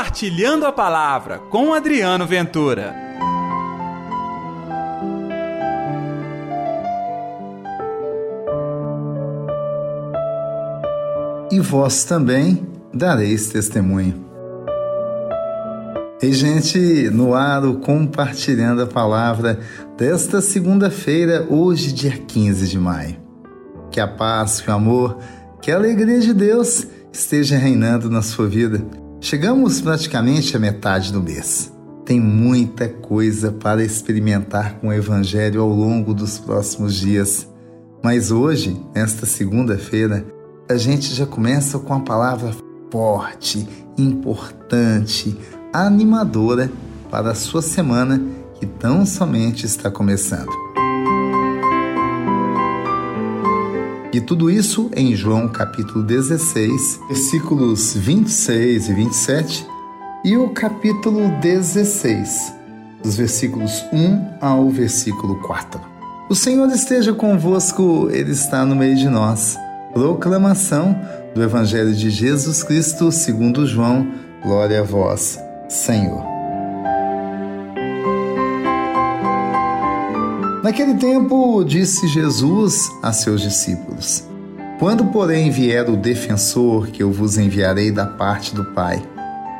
Compartilhando a Palavra com Adriano Ventura. E vós também dareis testemunho. E, gente, no ar, o compartilhando a palavra desta segunda-feira, hoje, dia 15 de maio. Que a paz, que o amor, que a alegria de Deus esteja reinando na sua vida. Chegamos praticamente à metade do mês. Tem muita coisa para experimentar com o Evangelho ao longo dos próximos dias. Mas hoje, nesta segunda-feira, a gente já começa com a palavra forte, importante, animadora para a sua semana que tão somente está começando. E tudo isso em João capítulo 16, versículos 26 e 27, e o capítulo 16, dos versículos 1 ao versículo 4. O Senhor esteja convosco, Ele está no meio de nós. Proclamação do Evangelho de Jesus Cristo segundo João. Glória a vós. Senhor. Naquele tempo, disse Jesus a seus discípulos: Quando, porém, vier o defensor que eu vos enviarei da parte do Pai,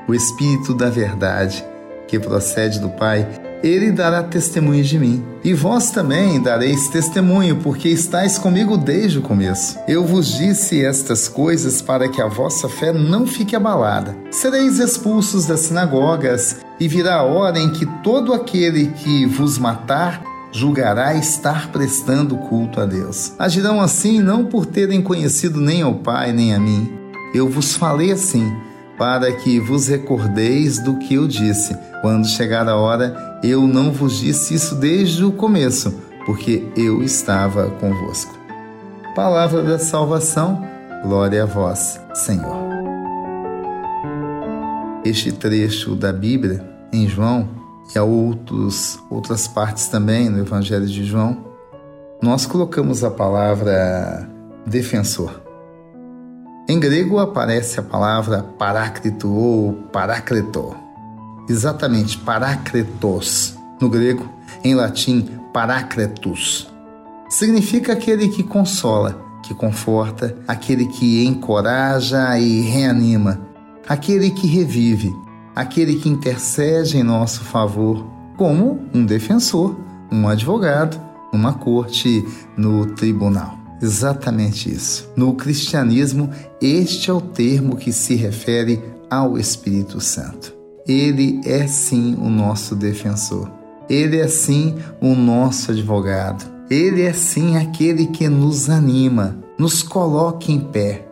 o Espírito da Verdade, que procede do Pai, ele dará testemunho de mim. E vós também dareis testemunho, porque estáis comigo desde o começo. Eu vos disse estas coisas para que a vossa fé não fique abalada. Sereis expulsos das sinagogas, e virá a hora em que todo aquele que vos matar julgará estar prestando culto a Deus. Agirão assim não por terem conhecido nem ao Pai nem a mim. Eu vos falei assim para que vos recordeis do que eu disse. Quando chegar a hora, eu não vos disse isso desde o começo, porque eu estava convosco. Palavra da salvação, glória a vós, Senhor. Este trecho da Bíblia, em João, e há outros, outras partes também no Evangelho de João, nós colocamos a palavra defensor. Em grego aparece a palavra paráclito ou paráclito. Exatamente, parácletos. No grego, em latim, parácletus. Significa aquele que consola, que conforta, aquele que encoraja e reanima, aquele que revive, aquele que intercede em nosso favor, como um defensor, um advogado, uma corte no tribunal. Exatamente isso. No cristianismo, este é o termo que se refere ao Espírito Santo. Ele é sim o nosso defensor. Ele é sim o nosso advogado. Ele é sim aquele que nos anima, nos coloca em pé,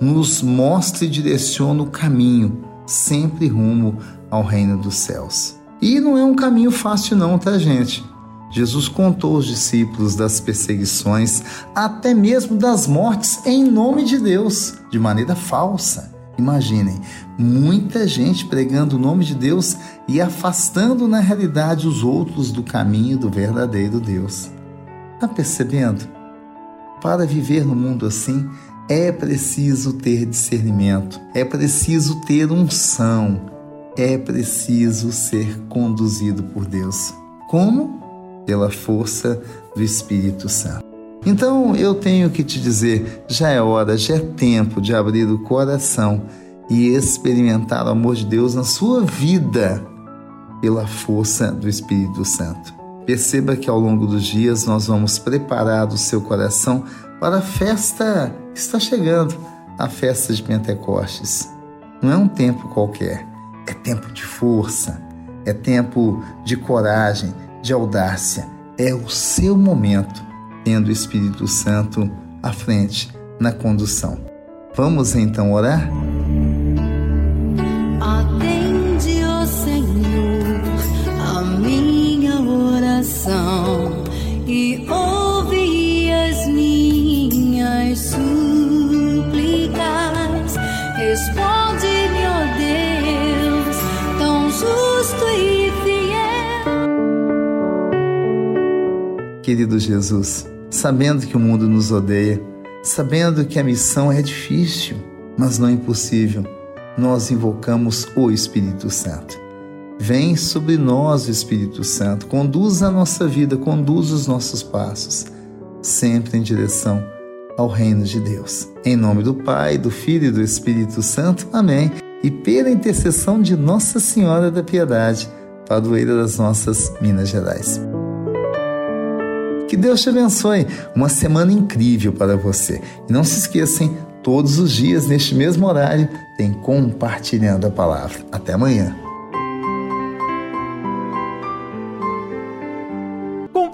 nos mostra e direciona o caminho, sempre rumo ao reino dos céus. E não é um caminho fácil não, tá gente? Jesus contou aos discípulos das perseguições, até mesmo das mortes em nome de Deus, de maneira falsa. Imaginem, muita gente pregando o nome de Deus e afastando na realidade os outros do caminho do verdadeiro Deus. Está percebendo? Para viver no mundo assim, é preciso ter discernimento, é preciso ter unção, é preciso ser conduzido por Deus. Como? pela força do Espírito Santo. Então eu tenho que te dizer: já é hora, já é tempo de abrir o coração e experimentar o amor de Deus na sua vida pela força do Espírito Santo. Perceba que ao longo dos dias nós vamos preparar o seu coração para a festa que está chegando a festa de Pentecostes. Não é um tempo qualquer, é tempo de força, é tempo de coragem, de audácia. É o seu momento, tendo o Espírito Santo à frente na condução. Vamos então orar? E ouve as minhas súplicas. Responde-me, ó Deus, tão justo e querido Jesus, sabendo que o mundo nos odeia, sabendo que a missão é difícil, mas não impossível. nós invocamos o Espírito Santo. Vem sobre nós o Espírito Santo, conduz a nossa vida, conduz os nossos passos, sempre em direção ao reino de Deus. Em nome do Pai, do Filho e do Espírito Santo. Amém. E pela intercessão de Nossa Senhora da Piedade, padroeira das nossas Minas Gerais. Que Deus te abençoe. Uma semana incrível para você. E não se esqueçam, todos os dias, neste mesmo horário, tem Compartilhando a Palavra. Até amanhã.